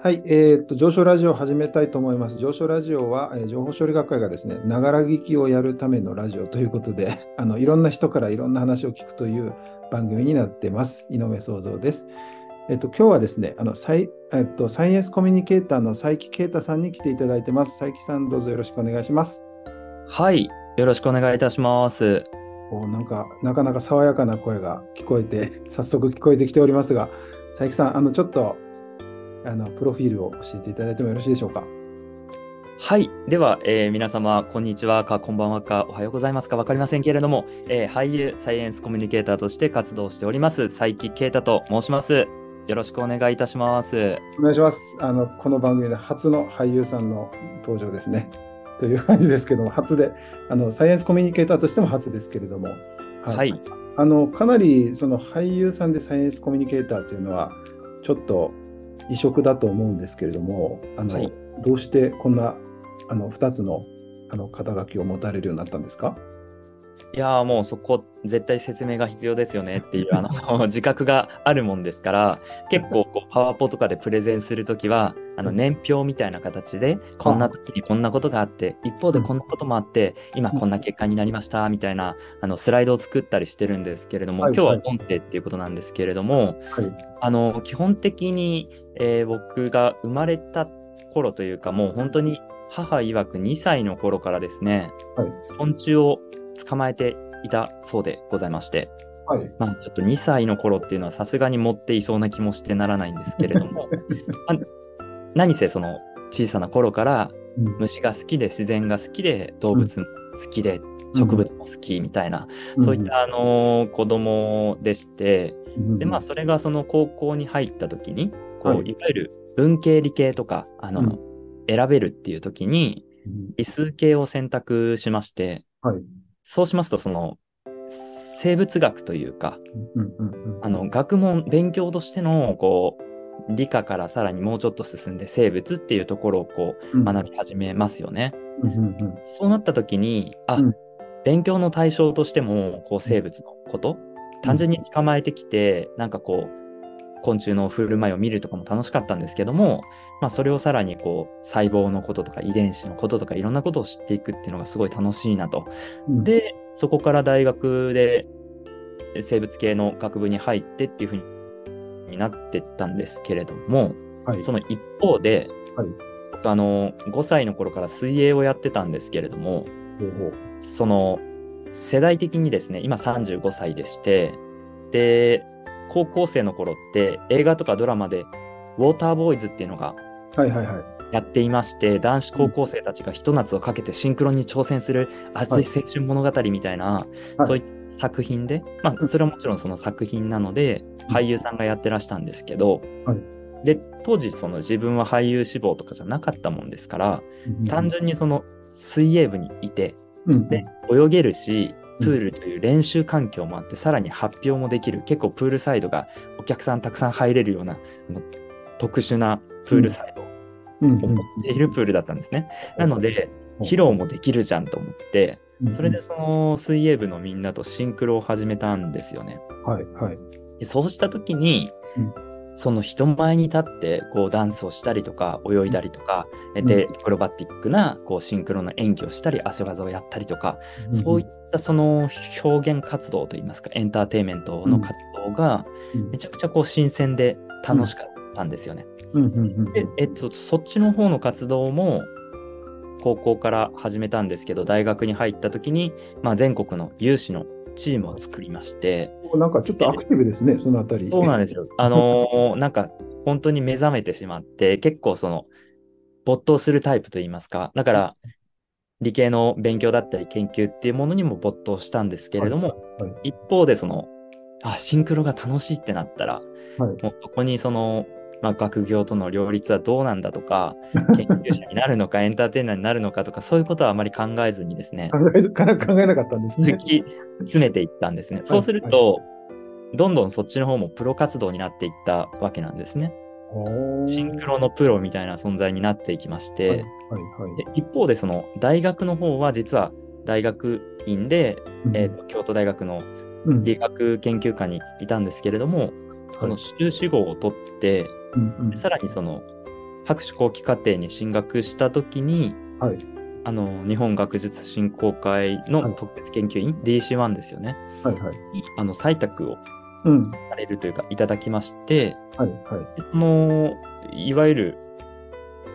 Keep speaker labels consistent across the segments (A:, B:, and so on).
A: はい、えーっと、上昇ラジオを始めたいと思います。上昇ラジオは、えー情報処理学会がですね、ながら聞きをやるためのラジオということで、あの、いろんな人からいろんな話を聞くという番組になってます。井上創造です。えっと、今日はですね、あの、サイ、えっと、サイエンスコミュニケーターの佐伯啓太さんに来ていただいてます。佐伯さん、どうぞよろしくお願いします。
B: はい、よろしくお願いいたします。
A: おなんか、なかなか爽やかな声が聞こえて、早速聞こえてきておりますが、佐伯さん、あの、ちょっと、あの、プロフィールを教えていただいてもよろしいでしょうか？
B: はい、では、えー皆様、こんにちはか、こんばんはか、おはようございますか、わかりませんけれども、えー俳優、サイエンスコミュニケーターとして活動しております、佐伯啓太と申します。よろしくお願いいたします。
A: お願いします。あの、この番組で初の俳優さんの登場ですね。という感じですけども、初で、あの、サイエンスコミュニケーターとしても初ですけれども、
B: はい、
A: あの、かなり、その俳優さんでサイエンスコミュニケーターというのは、ちょっと異色だと思うんですけれども、あの、
B: はい。
A: どうしてこんな、あの、二つの、あの、肩書きを持たれるようになったんですか？
B: いやーもうそこ、絶対説明が必要ですよねっていう、あの、自覚があるもんですから、結構こう、パワポとかでプレゼンするときは、あの、年表みたいな形で、こんな時にこんなことがあって、一方でこんなこともあって、今こんな結果になりました、みたいな、あの、スライドを作ったりしてるんですけれども、
A: はい。
B: 今日は音声っていうことなんですけれども、
A: はい。
B: あの、基本的に、えー僕が生まれた頃というか、もう本当に母曰く2歳の頃からですね、
A: はい。
B: 昆虫を捕まえていたそうでございまして、
A: はい。
B: まあ、ちょっと2歳の頃っていうのはさすがに持っていそうな気もしてならないんですけれども、まあ何せその小さな頃から
A: うん。
B: 虫が好きで自然が好きで動物も好きで植物も好きみたいな、そういったあのー子供でして、
A: うん。
B: で、まあ、それがその高校に入った時に、こう、
A: はい
B: い、わゆる文系理系とか、あの、
A: うん。
B: 選べるっていう時に、
A: うん。
B: 理数系を選択しまして、
A: はい。
B: そうしますと、その、生物学というか、
A: うんうんうん
B: あの、学問、勉強としての、こう、理科からさらにもうちょっと進んで生物っていうところをこう、
A: うん。
B: 学び始めますよね。
A: うんうんうん。
B: そうなった時に、あ、
A: うん。
B: 勉強の対象としても、こう、生物のこと、単純に捕まえてきて、なんかこう、昆虫の振る舞いを見るとかも楽しかったんですけども、まあ、それをさらにこう、細胞のこととか遺伝子のこととかいろんなことを知っていくっていうのがすごい楽しいなと。
A: うん
B: で、そこから大学で生物系の学部に入ってっていうふうになってったんですけれども、
A: はい。
B: その一方で、
A: はい
B: 僕あの、5歳の頃から水泳をやってたんですけれども、その、世代的にですね、今35歳でして、で、高校生の頃って映画とかドラマで、ウォーターボーイズっていうのが
A: はいはいはい。
B: やっていまして、男子高校生たちがひと夏をかけてシンクロに挑戦する熱い青春物語みたいな、
A: はい。
B: そういった作品で、まあ、それはもちろんその作品なので、
A: うん。
B: 俳優さんがやってらしたんですけど、
A: はい。
B: で、当時その自分は俳優志望とかじゃなかったもんですから、単純にその水泳部にいて、
A: うん。
B: で、泳げるし、プールという練習環境もあって、さらに発表もできる、結構プールサイドがお客さんたくさん入れるような、特殊なプールサイドを持っているプールだったんですね。なので、
A: うん
B: 披露もできるじゃんと思って、
A: うん
B: それでその水泳部のみんなとシンクロを始めたんですよね。
A: はいはい。
B: でそうした時に、
A: うん
B: その人前に立ってこうダンスをしたりとか泳いだりとか、
A: ん
B: で、アクロバティックなこうシンクロの演技をしたり足技をやったりとか、そういったその表現活動といいますか、エンターテインメントの活動が
A: うん。
B: めちゃくちゃこう新鮮で楽しかったんですよね。
A: うん。うん。うん。
B: で、えっと、そっちの方の活動も高校から始めたんですけど、大学に入った時に、まあ、全国の有志のチームを作りまして、
A: なんかちょっとアクティブですね、そのあたり。
B: そうなんですよ。あのーなんか本当に目覚めてしまって、結構その没頭するタイプといいますか、だから理系の勉強だったり研究っていうものにも没頭したんですけれども、
A: はいはい
B: 一方でその、あ、シンクロが楽しいってなったら、
A: はい
B: もうそこにその、まあ、学業との両立はどうなんだとか、研究者になるのか、エンターテイナーになるのかとか、そういうことはあまり考えずにですね、
A: 考え考えなかったんですね。
B: 詰めていったんですね。そうすると、どんどんそっちの方もプロ活動になっていったわけなんですね。シンクロのプロみたいな存在になっていきまして、
A: はいはい
B: で一方でその大学の方は実は大学院で、
A: うん。
B: えーと京都大学の
A: うん。
B: 理学研究科にいたんですけれども、その修士号を取って、
A: うんうん
B: さらにその博士後期課程に進学した時に、
A: はい。
B: あの日本学術振興会の特別研究員、DC1 ですよね。
A: はい。はい。
B: にあの採択を
A: うん。
B: されるというかいただきまして、
A: はい。はい。
B: そのいわゆる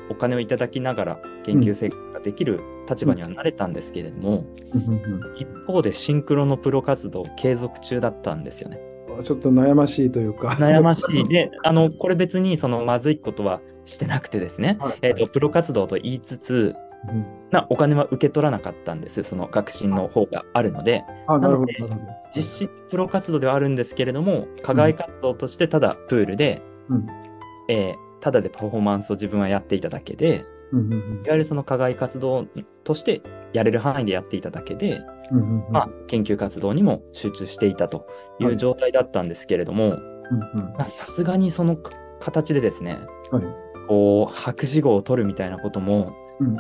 B: お金をいただきながら研究生活ができる立場にはなれたんですけれども、
A: うんうん
B: 一方でシンクロのプロ活動継続中だったんですよね。
A: うんちょっと悩ましいというか。
B: 悩ましい。で、あの、これ別にそのまずいことはしてなくてですね、
A: はい
B: えっ、と、プロ活動と言いつつ、
A: うん
B: なお金は受け取らなかったんです。その学信の方があるので、
A: あ、なるほど。
B: 実質プロ活動ではあるんですけれども、課外活動としてただプールで、
A: うん
B: えーただでパフォーマンスを自分はやっていただけで、
A: うんうんうん。
B: いわゆるその課外活動としてやれる範囲でやっていただけで、
A: うんうんうん。
B: まあ、研究活動にも集中していたとい
A: はい。
B: う状態だったんですけれども、さすがにそのか形でですね、
A: はい。
B: こう、博士号を取るみたいなことも、
A: うん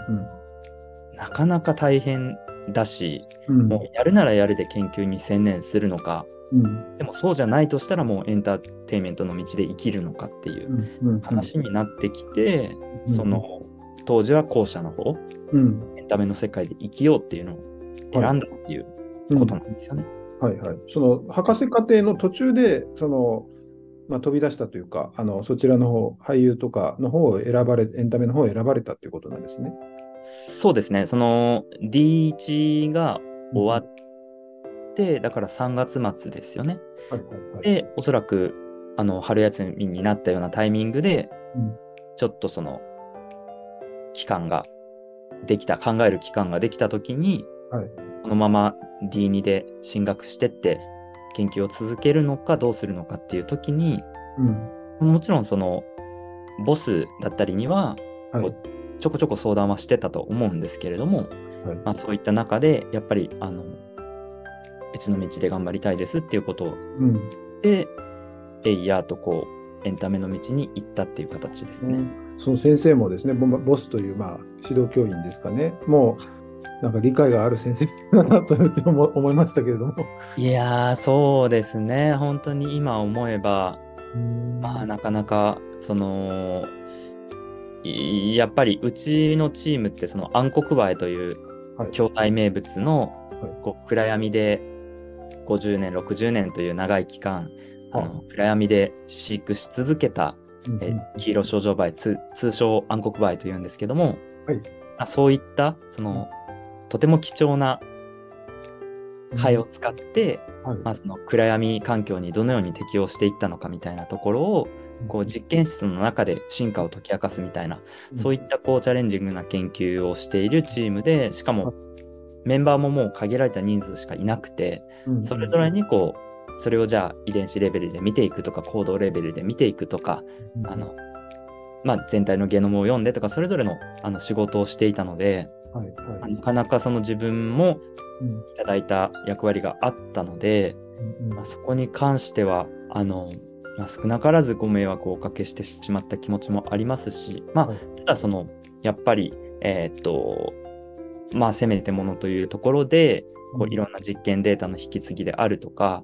B: なかなか大変だし、
A: うん。うん
B: もうやるならやるで研究に専念するのか、
A: うん。
B: でもそうじゃないとしたらもうエンターテインメントの道で生きるのかっていう
A: うんうん
B: 話になってきて、
A: うん。
B: その当時は後者の方、
A: うん
B: エンタメの世界で生きようっていうのを選んだっていう
A: うん
B: ことなんですよね。
A: はいはい。その博士課程の途中で、その、まあ、飛び出したというか、あのそちらの方、俳優とかの方を選ばれ、エンタメの方を選ばれたということなんですね。
B: そうですね、その D1 が終わって、だから3月末ですよね。
A: はいはいはい。
B: で、おそらくあの春休みになったようなタイミングで、
A: うん
B: ちょっとその期間ができた、考える期間ができたときに、
A: はい。
B: このまま D2 で進学してって研究を続けるのかどうするのかっていうときに、
A: うん。
B: もちろんそのボスだったりには、
A: はい。
B: ちょこちょこ相談はしてたと思うんですけれども、
A: はい。
B: まあ、そういった中でやっぱりあの別の道で頑張りたいですっていうこと
A: うん。
B: で、えいやーとこうエンタメの道に行ったっていう形ですね。
A: その先生もですね、ボボスという、まあ、指導教員ですかね、もうなんか理解がある先生だなと思思いましたけれども。
B: いやーそうですね。本当に今思えばまあなかなかそのいやっぱりうちのチームってその暗黒バエという
A: はい。
B: 筐体名物の
A: はい。
B: こう暗闇で50年60年という長い期間あ
A: は
B: の暗闇で飼育し続けた
A: うん
B: えー、ヒーローショウジョウバエ、通通称暗黒バエというんですけども、
A: はい。
B: あそういった、その、とても貴重なハエを使って、
A: はい。
B: まあ、その暗闇環境にどのように適応していったのかみたいなところを、こう実験室の中で進化を解き明かすみたいな、そういったこうチャレンジングな研究をしているチームで、しかもメンバーももう限られた人数しかいなくて、
A: うん。
B: それぞれにこう、それをじゃあ遺伝子レベルで見ていくとか、行動レベルで見ていくとか、
A: うん。
B: あの、まあ、全体のゲノムを読んでとか、それぞれのあの仕事をしていたので、
A: はいはい。
B: なかなかその自分も
A: うん。
B: いただいた役割があったので、
A: うん
B: まあ、そこに関しては、あの、まあ、少なからずご迷惑をおかけしてしまった気持ちもありますし、ま
A: はい。
B: あ、ただその、やっぱり、えーっと、まあ、せめてものというところで、こういろんな実験データの引き継ぎであるとか、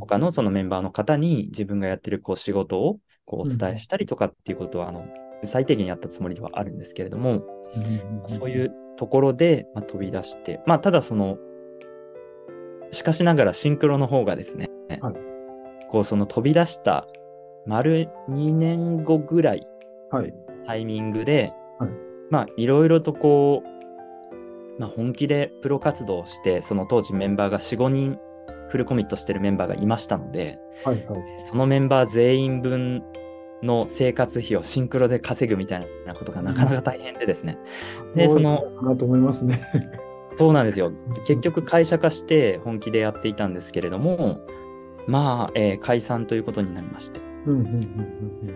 B: 他のそのメンバーの方に自分がやってるこう仕事をこうお伝えしたりとかっていうことは、あの最低限やったつもりではあるんですけれども、
A: うん
B: そういうところで、まあ、飛び出して、まあ、ただその、しかしながらシンクロの方がですね、
A: はい。
B: こうその飛び出した丸2年後ぐらい。タイミングで、
A: はい。
B: まあいろいろとこう、まあ、本気でプロ活動をして、その当時メンバーが4、5人フルコミットしてるメンバーがいましたので、
A: はいはい
B: そのメンバー全員分の生活費をシンクロで稼ぐみたいなことがなかなか大変でですね。で、その、
A: かなと思いますね。
B: そうなんですよ。結局会社化して本気でやっていたんですけれども、まあ、えー解散ということになりまして。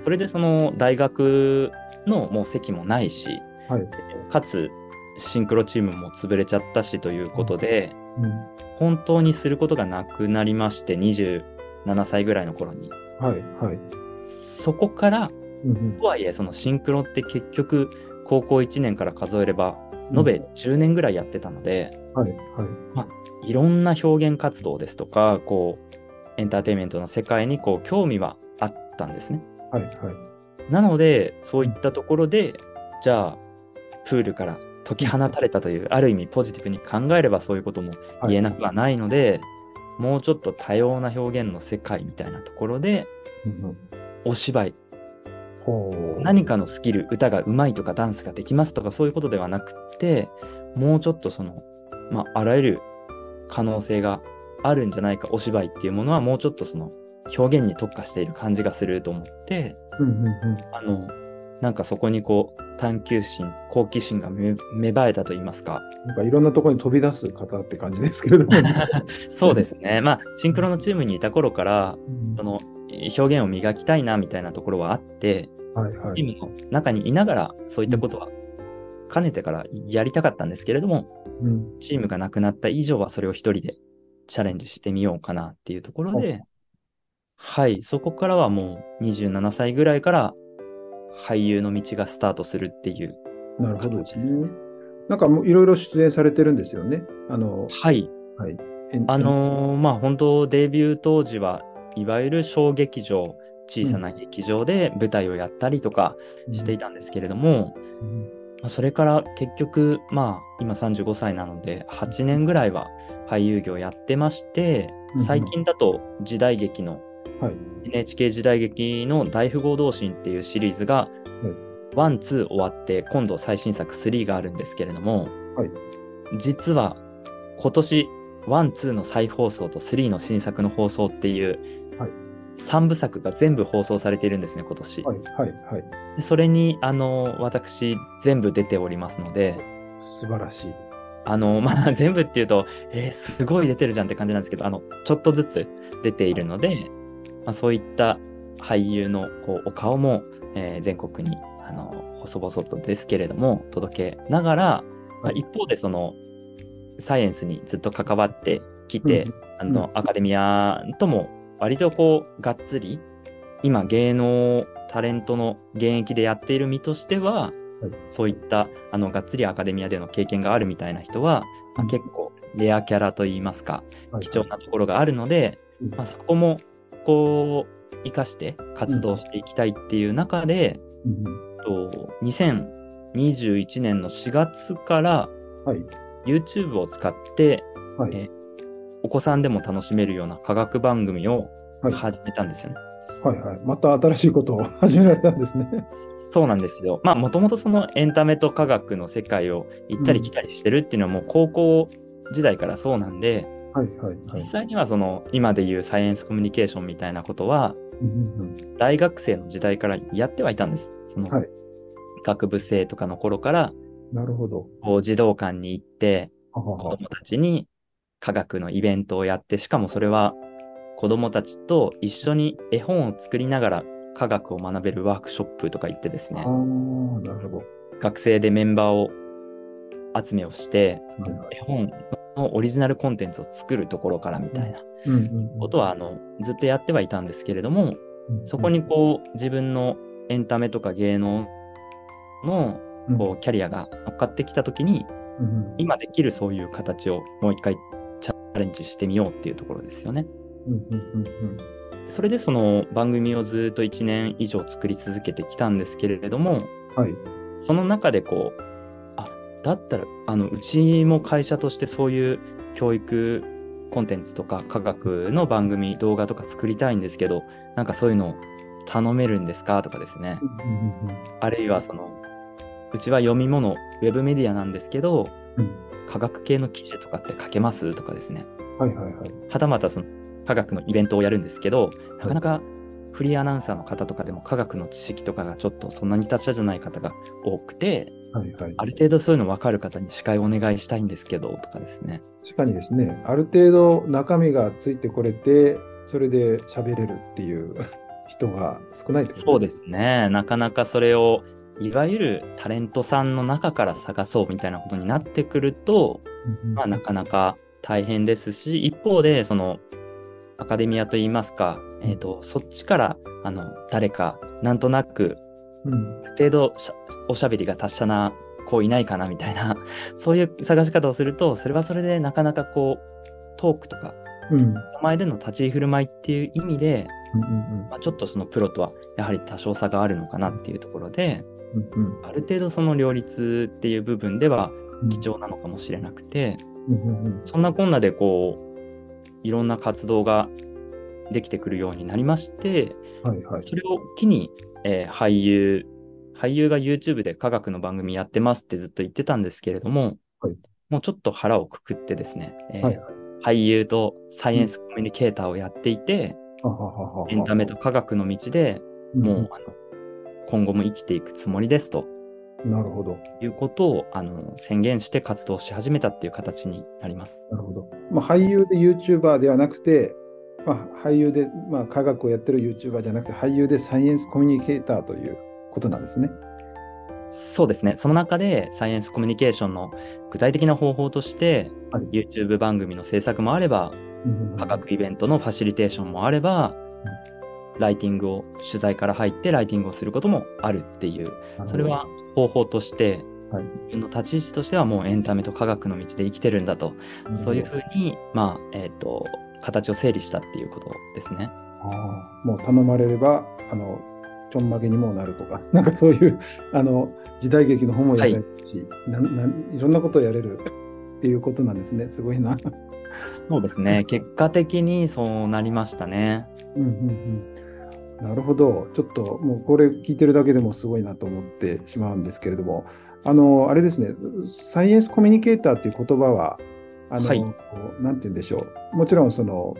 B: それでその大学のもう席もないし、
A: はい
B: かつシンクロチームも潰れちゃったしということで、
A: うん。
B: 本当にすることがなくなりまして、27歳ぐらいの頃に。
A: はいはい。
B: そこから、
A: うんうん。
B: とはいえ、そのシンクロって結局、高校1年から数えれば、
A: うん。
B: 延べ10年ぐらいやってたので、
A: はいはい。
B: いろんな表現活動ですとか、こう、エンターテインメントの世界にこう興味はあったんですね。
A: はいはい。
B: なので、そういったところで、じゃあ、プールから解き放たれたという、ある意味ポジティブに考えればそういうことも言えなくはないので、もうちょっと多様な表現の世界みたいなところで、
A: うん
B: お芝居、何かのスキル、歌が上手いとかダンスができますとかそういうことではなくって、もうちょっとその、まあ、あらゆる可能性があるんじゃないか、お芝居っていうものはもうちょっとその表現に特化している感じがすると思って、
A: うんうんうん。
B: あの、なんかそこにこう、探求心、好奇心が芽芽生えたと言いますか。
A: なんかいろんなところに飛び出す方って感じですけれども。
B: そうですね。まあ、シンクロのチームにいた頃から、
A: うん
B: その、表現を磨きたいなみたいなところはあって、
A: はいはい。
B: チームの中にいながら、そういったことは、かねてからやりたかったんですけれども、
A: うん
B: チームがなくなった以上はそれを一人でチャレンジしてみようかなっていうところで、はい、そこからはもう27歳ぐらいから俳優の道がスタートするっていう。
A: なるほどですね。なんかもういろいろ出演されてるんですよね。あの、
B: はい、
A: はい。
B: あのーまあ本当デビュー当時はいわゆる小劇場、小さな劇場で舞台をやったりとかしていたんですけれども、
A: うん
B: まあそれから結局、まあ今35歳なので8年ぐらいは俳優業やってまして
A: うん、
B: 最近だと時代劇の
A: はい。
B: NHK 時代劇の大富豪同心っていうシリーズが、 one、two 終わって、今度最新作3があるんですけれども、
A: はい
B: 実は今年、 one、two の再放送と3の新作の放送っていう、
A: はい
B: 3部作が全部放送されているんですね、今年。
A: はい。はい。はい。
B: でそれに、あの、私、全部出ておりますので、
A: 素晴らしい。
B: あの、まあ、全部っていうと、えーすごい出てるじゃんって感じなんですけど、あの、ちょっとずつ出ているので、まあ、そういった俳優のこうお顔も、えー全国に、あの、細々とですけれども、届けながら、まあ一方でその、サイエンスにずっと関わってきて、あの、アカデミアとも割とこう、がっつり、今芸能、タレントの現役でやっている身としては、そういった、あの、がっつりアカデミアでの経験があるみたいな人は、まあ、
A: うん。
B: 結構レアキャラといいますか、
A: はい。
B: 貴重なところがあるので、
A: うん。
B: まあ、そこも、こう、活かして活動していきたいっていう中で、
A: うん
B: と2021年の4月から
A: はい。
B: YouTube を使って、
A: はい。
B: えお子さんでも楽しめるような科学番組を
A: はい。
B: 始めたんですよね。
A: はい。はい。また新しいことを始められたんですね。
B: そうなんですよ。まあ、もともとそのエンタメと科学の世界を行ったり来たりしてるっていうのはもう高校時代からそうなんで、
A: はい。はい。はい。
B: 実際にはその今でいうサイエンスコミュニケーションみたいなことは
A: うんうん
B: 大学生の時代からやってはいたんです。その
A: はい
B: 学部生とかの頃から
A: うんなるほど。
B: こう児童館に行って子供たちに科学のイベントをやって、しかもそれは子供たちと一緒に絵本を作りながら科学を学べるワークショップとか行ってですね
A: ああ、、なるほど。
B: 学生でメンバーを集めをして、その
A: はい
B: 絵本のオリジナルコンテンツを作るところからみたいな。ことは、あの、ずっとやってはいたんですけれども、そこにこう、自分のエンタメとか芸能の、
A: うん。
B: こう、キャリアが乗っかってきたときに、今できるそういう形をもう一回チャレンジしてみようっていうところですよね。それでその番組をずっと1年以上作り続けてきたんですけれども、
A: はい。
B: その中でこう、あ、だったら、あの、うちも会社としてそういう教育コンテンツとか科学の番組、動画とか作りたいんですけど、なんかそういうのを頼めるんですか？とかですね。あるいはその、うちは読み物、ウェブメディアなんですけど、
A: うん
B: 科学系の記事とかって書けます？とかですね。
A: はいはいはい。
B: はたまたその科学のイベントをやるんですけど、なかなかフリーアナウンサーの方とかでも科学の知識とかがちょっとそんなに達者じゃない方が多くて、
A: はいはい。
B: ある程度そういうの分かる方に司会お願いしたいんですけど、とかですね。
A: 確かにですね、ある程度中身がついてこれて、それで喋れるっていう人が少ないってこと
B: そうですね。なかなかそれを、いわゆるタレントさんの中から探そうみたいなことになってくると、
A: うんうん
B: まあなかなか大変ですし、一方で、その、アカデミアといいますか、えっ、と、そっちから、あの、誰か、なんとなく、
A: うん。
B: ある程度おしゃべりが達者な子いないかなみたいな、そういう探し方をすると、それはそれでなかなかこう、トークとか、
A: うん。
B: 人前での立ち居振る舞いっていう意味で、
A: うんうん
B: まあ、ちょっとそのプロとはやはり多少差があるのかなっていうところで、
A: うんうん。
B: ある程度その両立っていう部分では
A: うん
B: 貴重なのかもしれなくて、
A: うんうん。
B: そんなこんなでこう、いろんな活動ができてくるようになりまして、
A: はいはい。
B: それを機に、えー俳優、俳優が YouTube で科学の番組やってますってずっと言ってたんですけれども、
A: はい
B: もうちょっと腹をくくってですね、えー
A: はい
B: 俳優とサイエンスコミュニケーターをやっていて、
A: はははは
B: エンタメと科学の道でもう、あの今後も生きていくつもりですと
A: うんなるほど。
B: いうことをあの宣言して活動し始めたっていう形になります。
A: なるほど。まあ、俳優で YouTuber ではなくて、まあ、俳優で、まあ、科学をやってる YouTuber じゃなくて、俳優でサイエンスコミュニケーターということなんですね。
B: そうですね。その中でサイエンスコミュニケーションの具体的な方法として、
A: はい。
B: YouTube 番組の制作もあれば、科学イベントのファシリテーションもあれば、ライティングを、取材から入ってライティングをすることもあるっていう、それは方法として、
A: はい。
B: 自分の立ち位置としてはもうエンタメと科学の道で生きてるんだと、そういうふうに、まあ、えっ、と、形を整理したっていうことですね。
A: ああもう頼まれれば、あの、ちょんまげにもなるとか、なんかそういう、あの、時代劇の本もやれるし、なんなんいろんなことをやれるっていうことなんですね。すごいな。
B: そうですね。結果的にそうなりましたね。
A: うんうんうん、なるほど。ちょっともうこれ聞いてるだけでもすごいなと思ってしまうんですけれども、あの、あれですね、サイエンスコミュニケーターっていう言葉は、あの、
B: はい
A: なんて言うんでしょう。もちろんその、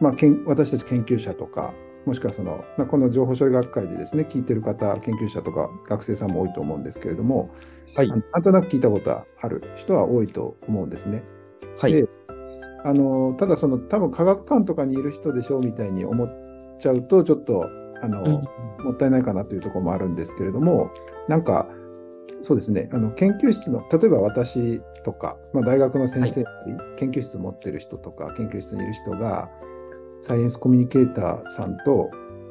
A: まあ、けん私たち研究者とか、もしくはその、まあ、この情報処理学会でですね、聞いてる方、研究者とか学生さんも多いと思うんですけれども、
B: はい
A: なんとなく聞いたことはある人は多いと思うんですね。
B: はい。
A: であのただその多分科学館とかにいる人でしょうみたいに思っちゃうとちょっとあの、
B: うん
A: もったいないかなというところもあるんですけれどもなんかそうですね。あの研究室の例えば私とか、まあ、大学の先生なり、研究室持ってる人とか研究室にいる人がサイエンスコミュニケーターさんと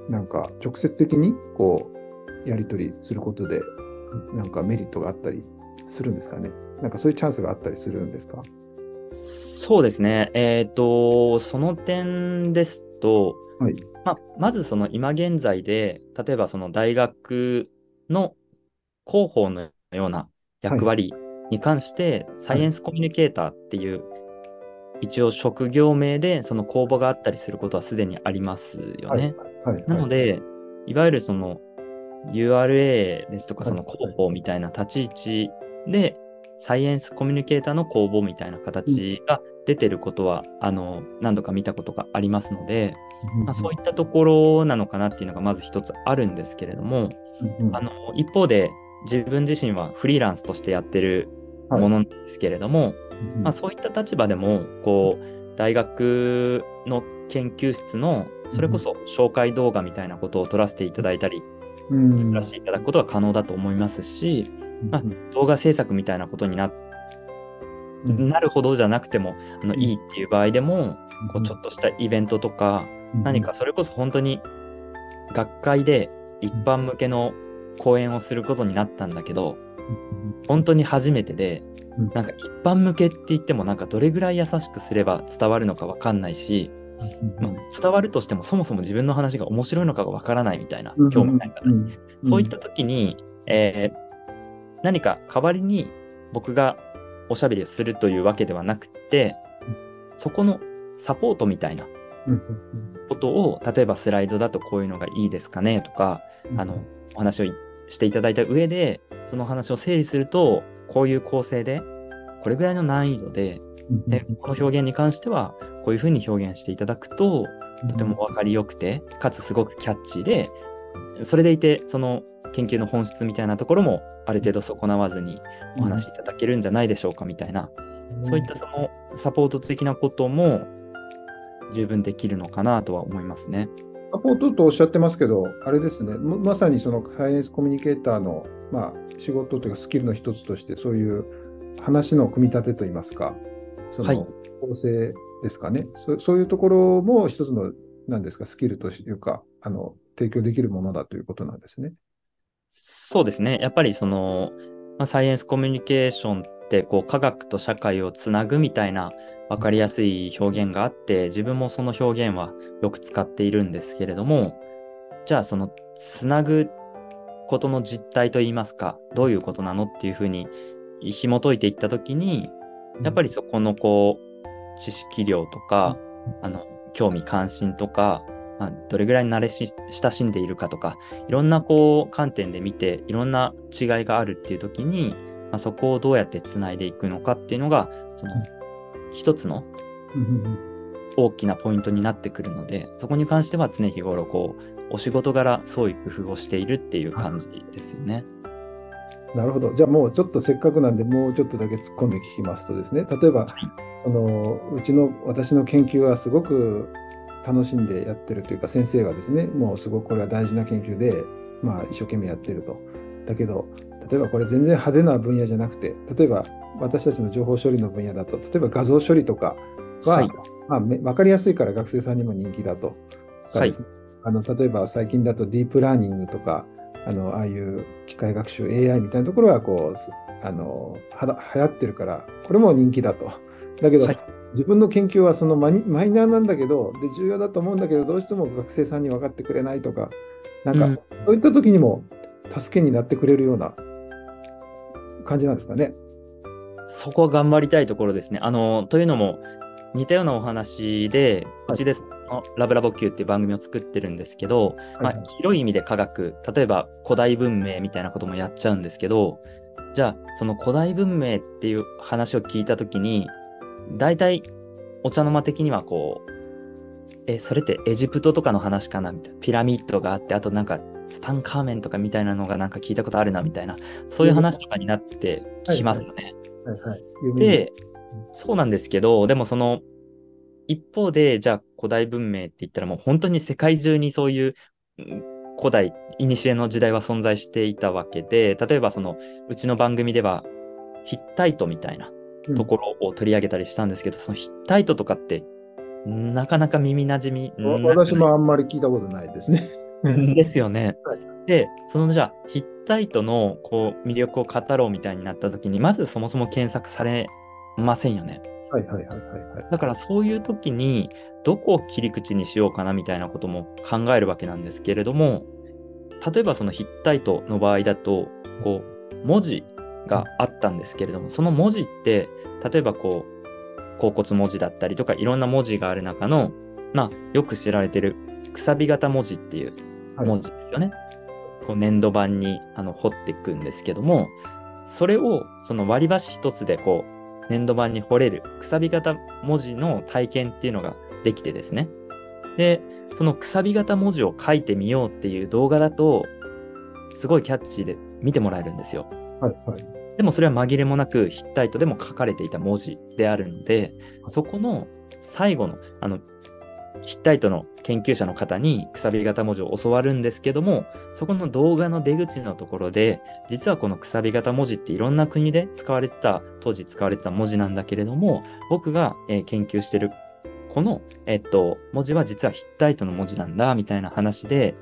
A: なんか直接的にこうやり取りすることでなんかメリットがあったりするんですかね。なんかそういうチャンスがあったりするんですか？
B: そうですね。えっ、と、その点ですと、
A: はい。
B: まあ、まずその今現在で、例えばその大学の広報のような役割に関して、サイエンスコミュニケーターっていう、一応職業名でその公募があったりすることはすでにありますよね。
A: はい、
B: なので、いわゆるその URA ですとか、
A: はい。
B: その広報みたいな立ち位置で、サイエンスコミュニケーターの公募みたいな形が出てることは、あの、何度か見たことがありますので、まあ、そういったところなのかなっていうのがまず一つあるんですけれども、
A: うん。
B: あの、一方で自分自身はフリーランスとしてやってる
A: はい。
B: ものなんですけれども、
A: うん。
B: まあ、そういった立場でも、こう、大学の研究室の、それこそ紹介動画みたいなことを撮らせていただいたり、
A: うん。
B: 作らせていただくことは可能だと思いますし、まあ
A: うん
B: 動画制作みたいなことにな
A: うん。
B: なるほどじゃなくても、あの
A: うん。
B: いいっていう場合でも、こうちょっとしたイベントとか、何かそれこそ本当に学会で一般向けの講演をすることになったんだけど、本当に初めてで
A: うん、
B: なんか一般向けって言ってもなんかどれぐらい優しくすれば伝わるのかわかんないし、まあ、伝わるとしてもそもそも自分の話が面白いのかがわからないみたいな、興味ないから。ね。そういった時に、えー何か代わりに僕がおしゃべりをするというわけではなくて、そこのサポートみたいなことを、例えばスライドだとこういうのがいいですかねとか、あの、お話をしていただいた上で、その話を整理すると、こういう構成で、これぐらいの難易度で、でこの表現に関しては、こういうふうに表現していただくと、とても分かりよくて、かつすごくキャッチーで、それでいて、その研究の本質みたいなところも、ある程度損なわずにお話しいただけるんじゃないでしょうかみたいな、そういったそのサポート的なことも十分できるのかなとは思いますね。
A: サポートとおっしゃってますけど、あれですね、ままさにそのサイエンスコミュニケーターの、まあ、仕事というかスキルの一つとして、そういう話の組み立てといいますか、そ
B: はい
A: の構成ですかね、そそういうところも一つの、なんですか、スキルというか、あの提供できるものだということなんですね。
B: そうですね。やっぱりその、まあ、サイエンスコミュニケーションっってこう科学と社会をつなぐみたいな分かりやすい表現があって自分もその表現はよく使っているんですけれどもじゃあそのつなぐことの実態といいますかどういうことなのっていうふうに紐解いていった時にやっぱりそこのこう知識量とかあの興味関心とかまあ、どれぐらい慣れし親しんでいるかとかいろんなこう観点で見ていろんな違いがあるっていう時にまあ、そこをどうやってつないでいくのかっていうのが、その一つの大きなポイントになってくるので、そこに関しては常日頃こう、お仕事柄創意工夫をしているっていう感じですよね。
A: なるほど。じゃあもうちょっとせっかくなんで、もうちょっとだけ突っ込んで聞きますとですね、例えば、はい、そのうちの私の研究はすごく楽しんでやってるというか、先生がですね、もうすごくこれは大事な研究で、まあ、一生懸命やってると。だけど、例えばこれ全然派手な分野じゃなくて、例えば私たちの情報処理の分野だと、例えば画像処理とかは、はい、まあ、分かりやすいから学生さんにも人気だと。はい、あの例えば最近だとディープラーニングとか、あのああいう機械学習 AI みたいなところはこうあのは流行ってるから、これも人気だと。だけど、はい、自分の研究はそのママイナーなんだけどで、重要だと思うんだけど、どうしても学生さんに分かってくれないとか、なんか、そういった時にも助けになってくれるような感じなんですかね。
B: そこは頑張りたいところですね。あのというのも、似たようなお話で、うちでのラブラボ Q っていう番組を作ってるんですけど、はい、まあ、広い意味で科学、例えば古代文明みたいなこともやっちゃうんですけど、じゃあ、その古代文明っていう話を聞いたときに、大体、お茶の間的にはこう、え、それってエジプトとかの話かなみたいな。ピラミッドがあって、あとなんかツタンカーメンとかみたいなのがなんか聞いたことあるなみたいな、そういう話とかになってきますよね。はいはい、で、そうなんですけど、でもその、一方で、じゃあ古代文明って言ったらもう本当に世界中にそういう古代、古の時代は存在していたわけで、例えばその、うちの番組ではヒッタイトみたいなところを取り上げたりしたんですけど、うん、そのヒッタイトとかってなかなか耳なじみ。
A: 私もあんまり聞いたことないですね。
B: ですよね。はい、で、そのじゃあ、ヒッタイトのこう魅力を語ろうみたいになった時に、まずそもそも検索されませんよね。
A: はいはいはいはい、はい。
B: だからそういう時に、どこを切り口にしようかなみたいなことも考えるわけなんですけれども、例えばそのヒッタイトの場合だと、こう、文字があったんですけれども、その文字って、例えばこう、甲骨文字だったりとか、いろんな文字がある中の、まあ、よく知られてる、くさび型文字っていう文字ですよね。はい、こう粘土板にあの彫っていくんですけども、それをその割り箸一つでこう粘土板に彫れるくさび型文字の体験っていうのができてですね。で、そのくさび型文字を書いてみようっていう動画だと、すごいキャッチーで見てもらえるんですよ。
A: はいはい。
B: でもそれは紛れもなくヒッタイトでも書かれていた文字であるので、そこの最後の、あの、ヒッタイトの研究者の方にくさび型文字を教わるんですけども、そこの動画の出口のところで、実はこのくさび型文字っていろんな国で使われてた、当時使われてた文字なんだけれども、僕が、え研究してるこの、えっと、文字は実はヒッタイトの文字なんだ、みたいな話で、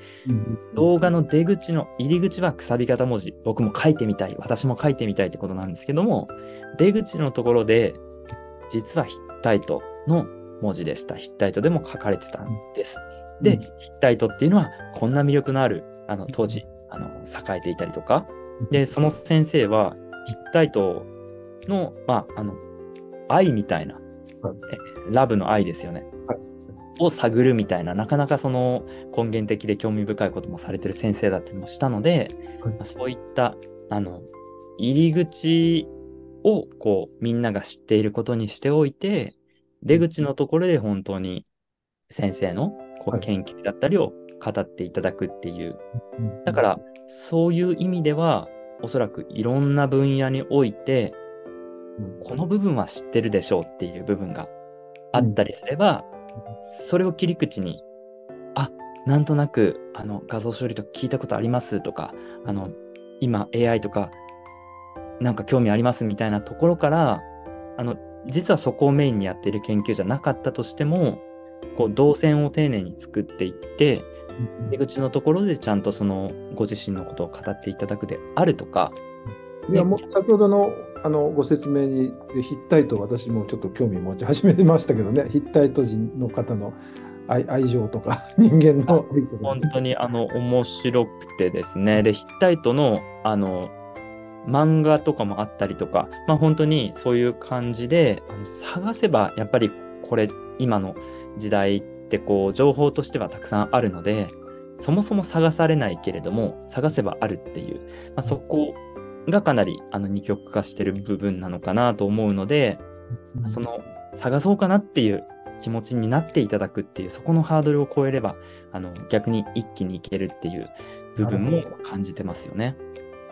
B: 動画の出口の入り口はくさび型文字。僕も書いてみたい。私も書いてみたいってことなんですけども、出口のところで、実はヒッタイトの文字でした。ヒッタイトでも書かれてたんです。で、ヒッタイトっていうのは、こんな魅力のある、あの、当時、あの、栄えていたりとか、で、その先生は、ヒッタイトの、まあ、あの、愛みたいな、はい、ラブの愛ですよね。はい、を探るみたいな、なかなかその根源的で興味深いこともされてる先生だったりもしたので、はい、まあ、そういったあの入り口をこうみんなが知っていることにしておいて、出口のところで本当に先生のこう研究だったりを語っていただくっていう。だから、そういう意味では、おそらくいろんな分野において、この部分は知ってるでしょうっていう部分があったりすれば、それを切り口に、あ、なんとなくあの画像処理とか聞いたことありますとか、あの今 AI とかなんか興味ありますみたいなところから、あの実はそこをメインにやっている研究じゃなかったとしても、こう動線を丁寧に作っていって、出口のところでちゃんとそのご自身のことを語っていただくであるとか、
A: いやもう先ほどのあのご説明にでヒッタイト私もちょっと興味持ち始めましたけどね。ヒッタイト人の方の愛愛情とか 人間の
B: 本当にあの面白くてですね。でヒッタイトのあの漫画とかもあったりとか、まあ、本当にそういう感じで探せばやっぱりこれ今の時代ってこう情報としてはたくさんあるのでそもそも探されないけれども探せばあるっていう、まあ、そこがかなりあの二極化してる部分なのかなと思うので、その探そうかなっていう気持ちになっていただくっていうそこのハードルを超えればあの逆に一気にいけるっていう部分も感じてますよね。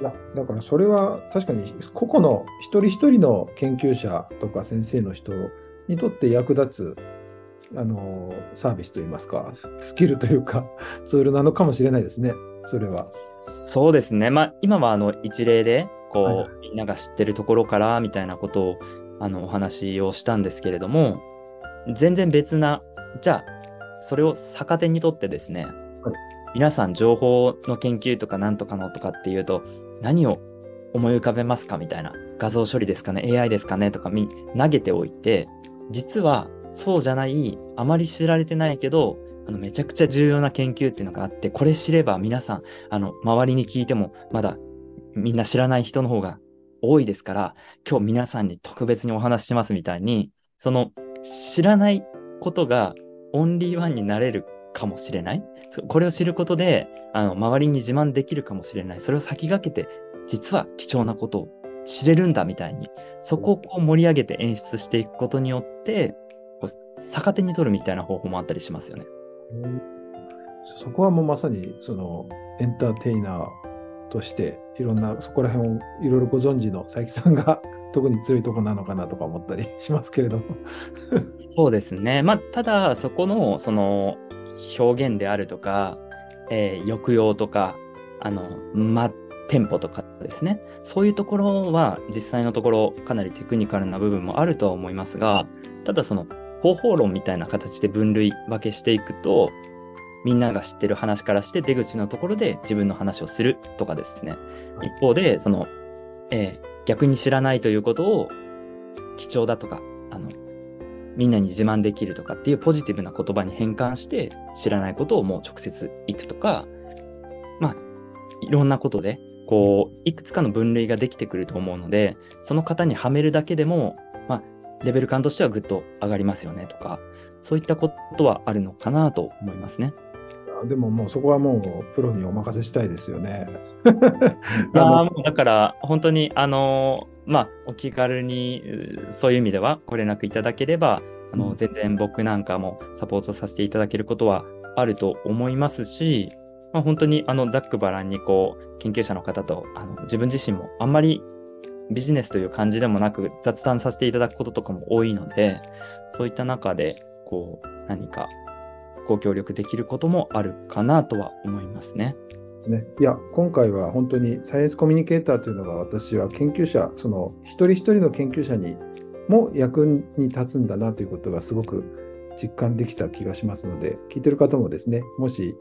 A: いやだからそれは確かに個々の一人一人の研究者とか先生の人にとって役立つあのサービスといいますかスキルというかツールなのかもしれないですねそれは。
B: そうですね、まあ、今はあの一例でこう、はい、みんなが知ってるところからみたいなことをあのお話をしたんですけれども全然別なじゃあそれを逆手にとってですね、はい、皆さん情報の研究とかなんとかのとかっていうと何を思い浮かべますかみたいな。画像処理ですかね。AI ですかねとか投げておいて実はそうじゃないあまり知られてないけどあのめちゃくちゃ重要な研究っていうのがあってこれ知れば皆さんあの周りに聞いてもまだみんな知らない人の方が多いですから今日皆さんに特別にお話ししますみたいにその知らないことがオンリーワンになれるかもしれない。これを知ることで、あの、周りに自慢できるかもしれない。それを先駆けて、実は貴重なことを知れるんだみたいに、そこをこう盛り上げて演出していくことによって、こう逆手に取るみたいな方法もあったりしますよね。
A: そこはもうまさに、その、エンターテイナーとして、いろんな、そこら辺をいろいろご存知の佐伯さんが 特に強いとこなのかなとか思ったりしますけれども
B: そうですね。まあ、ただ、そこの、その、表現であるとか、えー、抑揚とか、あの、ま、テンポとかですね。そういうところは実際のところかなりテクニカルな部分もあるとは思いますが、ただその方法論みたいな形で分類分けしていくと、みんなが知ってる話からして出口のところで自分の話をするとかですね。一方で、その、えー、逆に知らないということを貴重だとか、あの、みんなに自慢できるとかっていうポジティブな言葉に変換して知らないことをもう直接行くとか、まあ、いろんなことで、こう、いくつかの分類ができてくると思うので、その方にはめるだけでも、まあ、レベル感としてはぐっと上がりますよねとか、そういったことはあるのかなと思いますね。
A: でももうそこはもうプロにお任せしたいですよね。
B: いやもうだから本当にあのまあお気軽にそういう意味ではご連絡いただければあの、全然僕なんかもサポートさせていただけることはあると思いますし、まあ、本当にあのざっくばらんにこう研究者の方とあの自分自身もあんまりビジネスという感じでもなく雑談させていただくこととかも多いのでそういった中でこう何かご協力できることもあるかなとは思いますね。
A: ね、いや今回は本当にサイエンスコミュニケーターというのが私は研究者その一人一人の研究者にも役に立つんだなということがすごく実感できた気がしますので聞いてる方もですねもし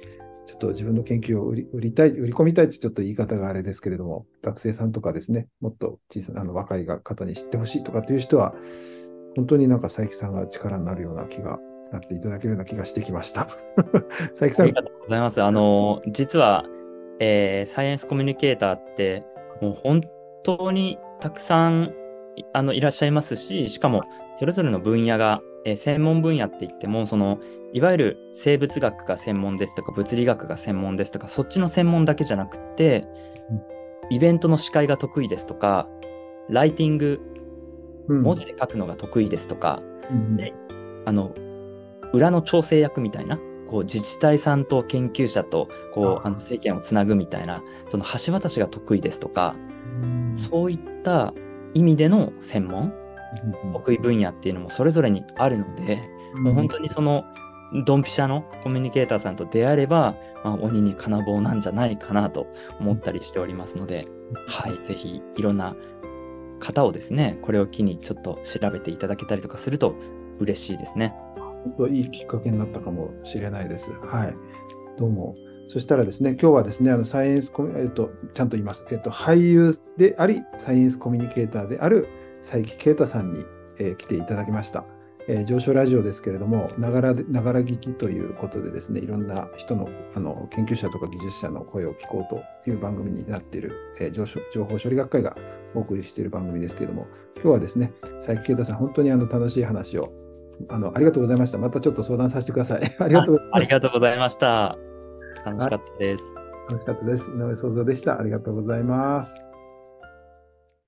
A: ちょっと自分の研究を売り売りたい売り込みたいってちょっと言い方があれですけれども学生さんとかですねもっと小さなあの若い方に知ってほしいとかっていう人は本当になんか佐伯さんが力になるような気がなっていただけるような気がしてきました。佐伯さん。あ
B: りがとうございます。あの、実は、えー、サイエンスコミュニケーターって、もう本当にたくさんあのいらっしゃいますし、しかもそれぞれの分野が、えー、専門分野って言っても、そのいわゆる生物学が専門ですとか、物理学が専門ですとか、そっちの専門だけじゃなくて、イベントの司会が得意ですとか、ライティング、文字で書くのが得意ですとか、うん、であの裏の調整役みたいな、こう自治体さんと研究者とこうあの政権をつなぐみたいな、その橋渡しが得意ですとか、そういった意味での専門、得意分野っていうのもそれぞれにあるので、もう本当にそのドンピシャのコミュニケーターさんと出会えれば、まあ、鬼に金棒なんじゃないかなと思ったりしておりますので、はい、ぜひいろんな方をですね、これを機にちょっと調べていただけたりとかすると嬉しいですね。
A: 本当いいきっかけになったかもしれないです。はい。どうもそしたらですね、今日はですね、あのサイエンスコミ、えっと、ちゃんと言います。えっと、俳優であり、サイエンスコミュニケーターである佐伯啓太さんに、えー来ていただきました。えー上昇ラジオですけれども、ながらで、ながら聞きということでですね、いろんな人の、あの、研究者とか技術者の声を聞こうという番組になっている、えー情報情報処理学会がお送りしている番組ですけれども、今日はですね、佐伯啓太さん、本当にあの楽しい話を、あの、ありがとうございました。またちょっと相談させてください。ありがとうござい
B: あ
A: ます。
B: りがとうございました。楽しかったです。
A: 楽しかったです。井上創造でした。ありがとうございます。